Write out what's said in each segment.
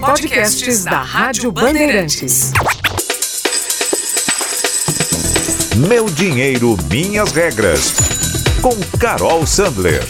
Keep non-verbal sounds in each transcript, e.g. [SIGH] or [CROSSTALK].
Podcasts da Rádio Bandeirantes. Meu dinheiro, minhas regras. Com Carol Sandler.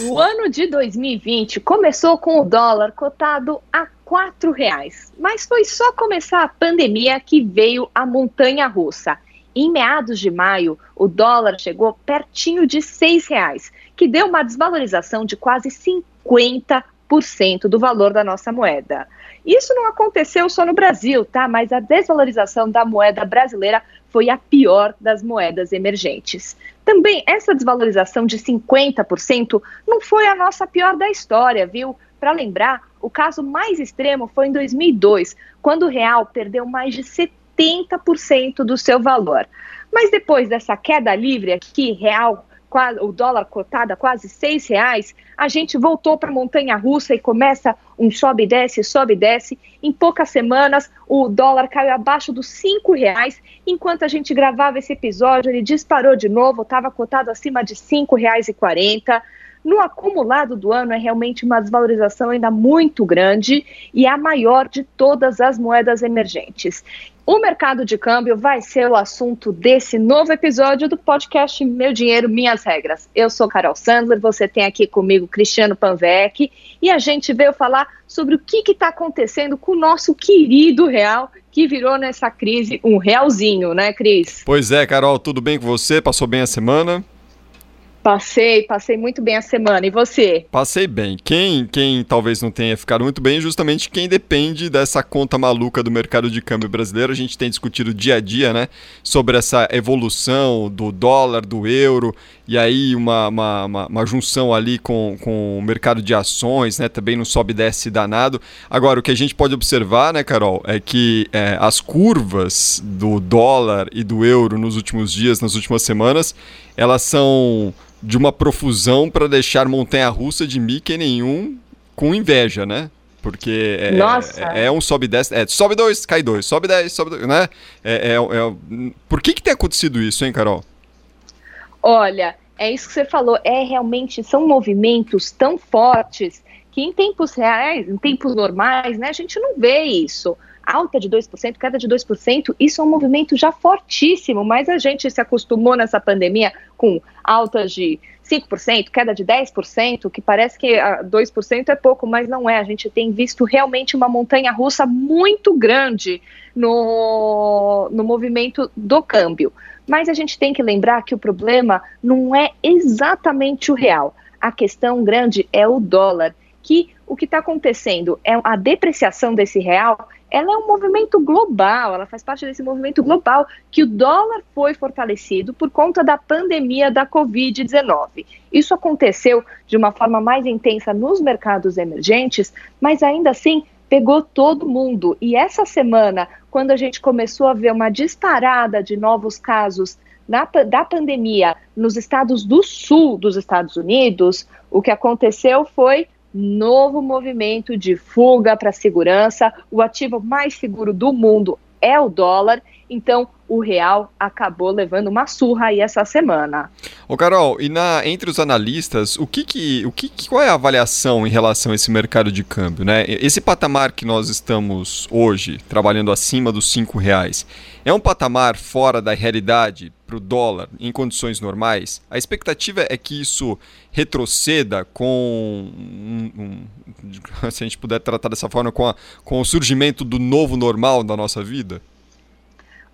O ano de 2020 começou com o dólar cotado a quatro reais, mas foi só começar a pandemia que veio a montanha russa. Em meados de maio, o dólar chegou pertinho de seis reais, que deu uma desvalorização de quase 50% do valor da nossa moeda. Isso não aconteceu só no Brasil, tá? Mas a desvalorização da moeda brasileira foi a pior das moedas emergentes. Também essa desvalorização de 50% não foi a nossa pior da história, viu? Para lembrar, o caso mais extremo foi em 2002, quando o real perdeu mais de 70% do seu valor. Mas depois dessa queda livre aqui, real o dólar cotado a quase seis reais, a gente voltou para a montanha russa e começa um sobe e desce, sobe e desce. Em poucas semanas, o dólar caiu abaixo dos cinco reais. Enquanto a gente gravava esse episódio, ele disparou de novo, estava cotado acima de cinco reais e quarenta. No acumulado do ano é realmente uma desvalorização ainda muito grande e a maior de todas as moedas emergentes. O mercado de câmbio vai ser o assunto desse novo episódio do podcast Meu Dinheiro, Minhas Regras. Eu sou Carol Sandler, você tem aqui comigo Cristiano Panvec e a gente veio falar sobre o que está acontecendo com o nosso querido real que virou nessa crise um realzinho, né, Cris? Pois é, Carol, tudo bem com você? Passou bem a semana? Passei, passei muito bem a semana. E você? Passei bem. Quem, quem talvez não tenha ficado muito bem, justamente quem depende dessa conta maluca do mercado de câmbio brasileiro. A gente tem discutido dia a dia, né, sobre essa evolução do dólar, do euro, e aí uma, uma, uma, uma junção ali com, com o mercado de ações, né, também não sobe e desce danado. Agora, o que a gente pode observar, né, Carol, é que é, as curvas do dólar e do euro nos últimos dias, nas últimas semanas, elas são de uma profusão para deixar montanha-russa de Mickey nenhum com inveja, né? Porque é, é, é, um sobe e desce, é, sobe dois, cai dois, sobe dez, sobe dois, né? É, é, é, por que que tem acontecido isso, hein, Carol? Olha, é isso que você falou, é realmente, são movimentos tão fortes que em tempos reais, em tempos normais, né, a gente não vê isso alta de 2%, queda de 2%, isso é um movimento já fortíssimo, mas a gente se acostumou nessa pandemia com altas de 5%, queda de 10%, que parece que 2% ah, é pouco, mas não é. A gente tem visto realmente uma montanha russa muito grande no, no movimento do câmbio. Mas a gente tem que lembrar que o problema não é exatamente o real. A questão grande é o dólar, que o que está acontecendo é a depreciação desse real ela é um movimento global, ela faz parte desse movimento global que o dólar foi fortalecido por conta da pandemia da Covid-19. Isso aconteceu de uma forma mais intensa nos mercados emergentes, mas ainda assim pegou todo mundo. E essa semana, quando a gente começou a ver uma disparada de novos casos na, da pandemia nos estados do sul dos Estados Unidos, o que aconteceu foi novo movimento de fuga para a segurança. O ativo mais seguro do mundo é o dólar. Então, o real acabou levando uma surra aí essa semana. Ô Carol, e na, entre os analistas, o que que, o que, qual é a avaliação em relação a esse mercado de câmbio? Né? Esse patamar que nós estamos hoje, trabalhando acima dos cinco reais, é um patamar fora da realidade para o dólar em condições normais? A expectativa é que isso retroceda com, um, um, [LAUGHS] se a gente puder tratar dessa forma, com, a, com o surgimento do novo normal da nossa vida?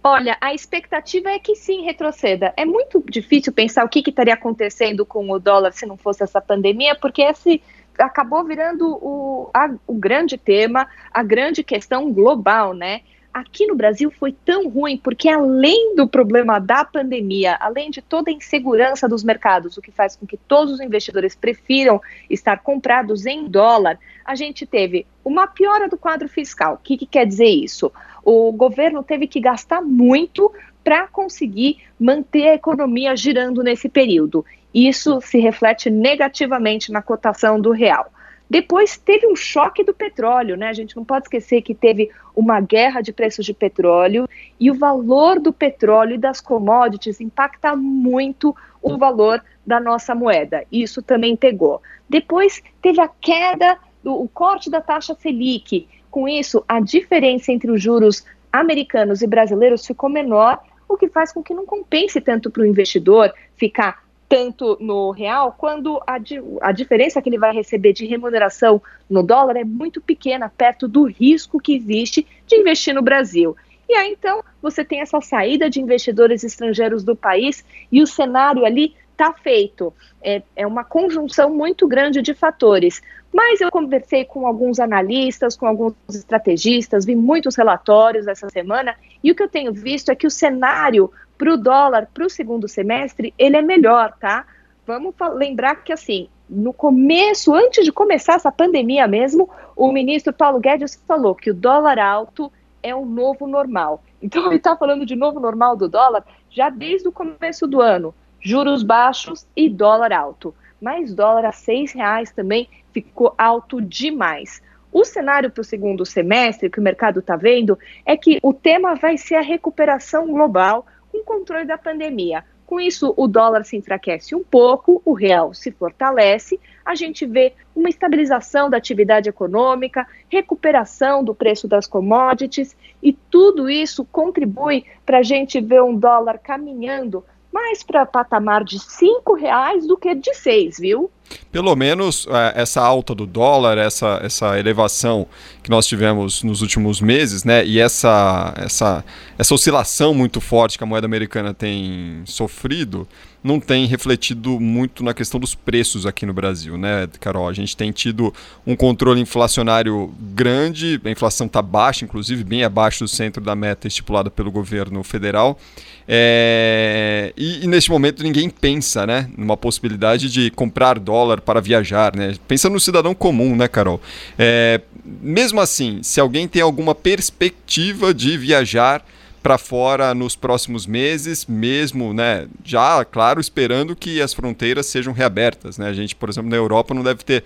Olha, a expectativa é que sim retroceda. É muito difícil pensar o que, que estaria acontecendo com o dólar se não fosse essa pandemia, porque esse acabou virando o, a, o grande tema, a grande questão global, né? Aqui no Brasil foi tão ruim porque, além do problema da pandemia, além de toda a insegurança dos mercados, o que faz com que todos os investidores prefiram estar comprados em dólar, a gente teve uma piora do quadro fiscal. O que, que quer dizer isso? O governo teve que gastar muito para conseguir manter a economia girando nesse período. Isso se reflete negativamente na cotação do real. Depois teve um choque do petróleo, né? A gente não pode esquecer que teve uma guerra de preços de petróleo e o valor do petróleo e das commodities impacta muito o valor da nossa moeda. Isso também pegou. Depois teve a queda, do, o corte da taxa Selic. Com isso, a diferença entre os juros americanos e brasileiros ficou menor, o que faz com que não compense tanto para o investidor ficar tanto no real, quando a, a diferença que ele vai receber de remuneração no dólar é muito pequena, perto do risco que existe de investir no Brasil. E aí, então, você tem essa saída de investidores estrangeiros do país e o cenário ali está feito. É, é uma conjunção muito grande de fatores. Mas eu conversei com alguns analistas, com alguns estrategistas, vi muitos relatórios essa semana, e o que eu tenho visto é que o cenário para o dólar para o segundo semestre, ele é melhor, tá? Vamos lembrar que, assim, no começo, antes de começar essa pandemia mesmo, o ministro Paulo Guedes falou que o dólar alto é o novo normal. Então, ele está falando de novo normal do dólar já desde o começo do ano. Juros baixos e dólar alto. Mas dólar a seis reais também ficou alto demais. O cenário para o segundo semestre que o mercado está vendo é que o tema vai ser a recuperação global com controle da pandemia. Com isso, o dólar se enfraquece um pouco, o real se fortalece, a gente vê uma estabilização da atividade econômica, recuperação do preço das commodities, e tudo isso contribui para a gente ver um dólar caminhando mais para patamar de cinco reais do que de seis, viu? Pelo menos é, essa alta do dólar, essa, essa elevação que nós tivemos nos últimos meses, né, e essa, essa, essa oscilação muito forte que a moeda americana tem sofrido, não tem refletido muito na questão dos preços aqui no Brasil, né, Carol? A gente tem tido um controle inflacionário grande, a inflação está baixa, inclusive bem abaixo do centro da meta estipulada pelo governo federal. É... E, e, neste momento ninguém pensa né, numa possibilidade de comprar dólar para viajar. Né? Pensa no cidadão comum, né, Carol? É... Mesmo assim, se alguém tem alguma perspectiva de viajar para fora nos próximos meses, mesmo, né, já, claro, esperando que as fronteiras sejam reabertas, né? A gente, por exemplo, na Europa não deve ter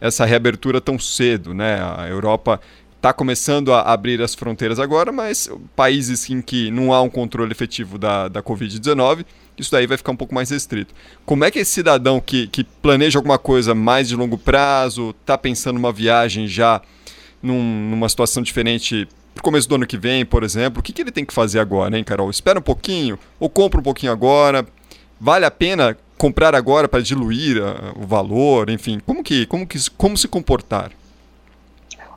essa reabertura tão cedo, né? A Europa está começando a abrir as fronteiras agora, mas países em que não há um controle efetivo da, da Covid-19, isso daí vai ficar um pouco mais restrito. Como é que esse cidadão que, que planeja alguma coisa mais de longo prazo, está pensando numa viagem já num, numa situação diferente para o começo do ano que vem, por exemplo, o que, que ele tem que fazer agora, hein, Carol? Espera um pouquinho ou compra um pouquinho agora? Vale a pena comprar agora para diluir uh, o valor? Enfim, como que, como que como se comportar?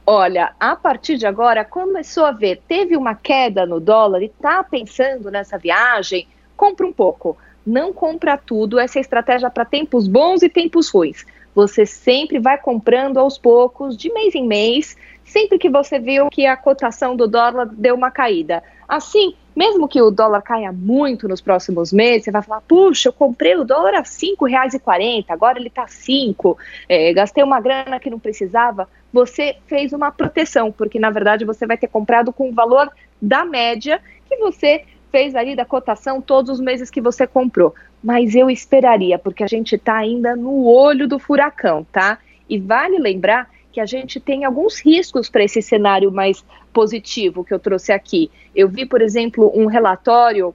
Olha, a partir de agora começou a ver, teve uma queda no dólar e está pensando nessa viagem, compra um pouco. Não compra tudo, essa é estratégia para tempos bons e tempos ruins. Você sempre vai comprando aos poucos, de mês em mês, sempre que você viu que a cotação do dólar deu uma caída. Assim, mesmo que o dólar caia muito nos próximos meses, você vai falar, puxa, eu comprei o dólar a R$ 5,40, agora ele está 5, é, gastei uma grana que não precisava. Você fez uma proteção, porque na verdade você vai ter comprado com o valor da média que você fez ali da cotação todos os meses que você comprou. Mas eu esperaria, porque a gente está ainda no olho do furacão, tá? E vale lembrar que a gente tem alguns riscos para esse cenário mais positivo que eu trouxe aqui. Eu vi, por exemplo, um relatório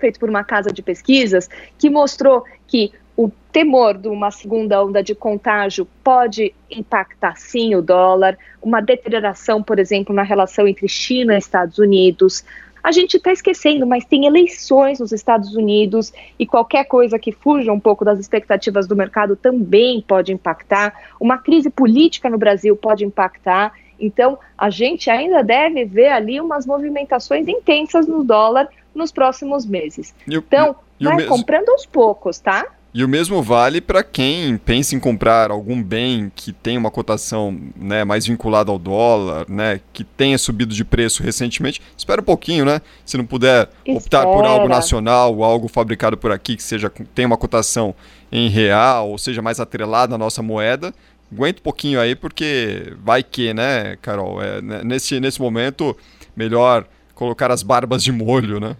feito por uma casa de pesquisas que mostrou que o temor de uma segunda onda de contágio pode impactar sim o dólar, uma deterioração, por exemplo, na relação entre China e Estados Unidos, a gente está esquecendo, mas tem eleições nos Estados Unidos e qualquer coisa que fuja um pouco das expectativas do mercado também pode impactar. Uma crise política no Brasil pode impactar. Então, a gente ainda deve ver ali umas movimentações intensas no dólar nos próximos meses. então, vai comprando aos poucos, tá? E o mesmo vale para quem pensa em comprar algum bem que tem uma cotação né, mais vinculada ao dólar, né, que tenha subido de preço recentemente. Espera um pouquinho, né? Se não puder Espera. optar por algo nacional, algo fabricado por aqui que seja tenha uma cotação em real ou seja mais atrelado à nossa moeda, aguenta um pouquinho aí porque vai que, né, Carol? É, né, nesse, nesse momento, melhor colocar as barbas de molho, né?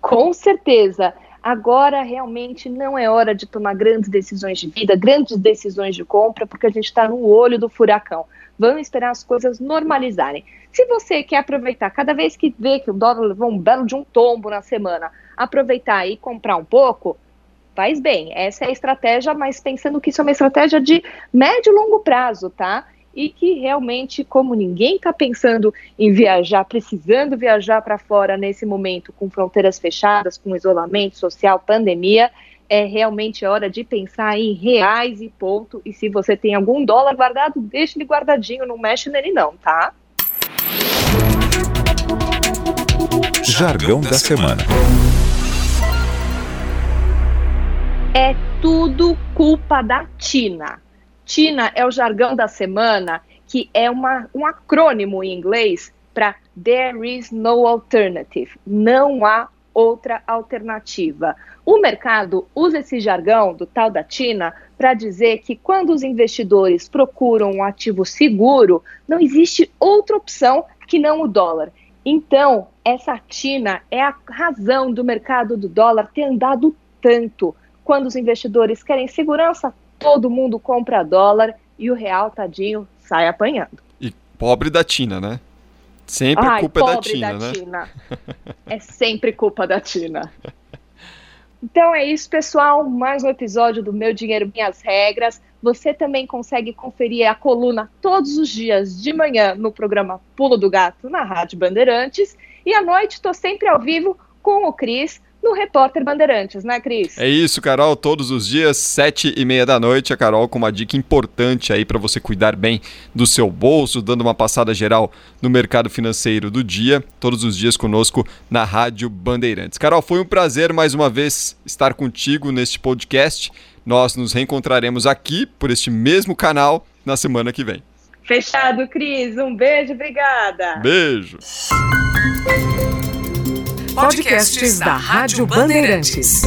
Com certeza. Agora realmente não é hora de tomar grandes decisões de vida, grandes decisões de compra, porque a gente está no olho do furacão. Vamos esperar as coisas normalizarem. Se você quer aproveitar, cada vez que vê que o dólar levou um belo de um tombo na semana, aproveitar e comprar um pouco, faz bem. Essa é a estratégia, mas pensando que isso é uma estratégia de médio e longo prazo, tá? E que realmente, como ninguém está pensando em viajar, precisando viajar para fora nesse momento, com fronteiras fechadas, com isolamento social, pandemia, é realmente hora de pensar em reais e ponto. E se você tem algum dólar guardado, deixe ele guardadinho, não mexe nele não, tá? Jargão da semana. É tudo culpa da Tina. Tina é o jargão da semana, que é uma, um acrônimo em inglês para There is no alternative. Não há outra alternativa. O mercado usa esse jargão do tal da Tina para dizer que quando os investidores procuram um ativo seguro, não existe outra opção que não o dólar. Então, essa Tina é a razão do mercado do dólar ter andado tanto. Quando os investidores querem segurança, todo mundo compra dólar e o real, tadinho, sai apanhando. E pobre da Tina, né? Sempre Ai, a culpa é da Tina, da né? Tina. [LAUGHS] É sempre culpa da Tina. Então é isso, pessoal. Mais um episódio do Meu Dinheiro, Minhas Regras. Você também consegue conferir a coluna todos os dias de manhã no programa Pulo do Gato na Rádio Bandeirantes. E à noite estou sempre ao vivo com o Cris no Repórter Bandeirantes, né, Cris? É isso, Carol. Todos os dias, sete e meia da noite, a Carol com uma dica importante aí para você cuidar bem do seu bolso, dando uma passada geral no mercado financeiro do dia. Todos os dias conosco na Rádio Bandeirantes. Carol, foi um prazer mais uma vez estar contigo neste podcast. Nós nos reencontraremos aqui por este mesmo canal na semana que vem. Fechado, Cris. Um beijo, obrigada. Beijo. Podcasts da Rádio Bandeirantes.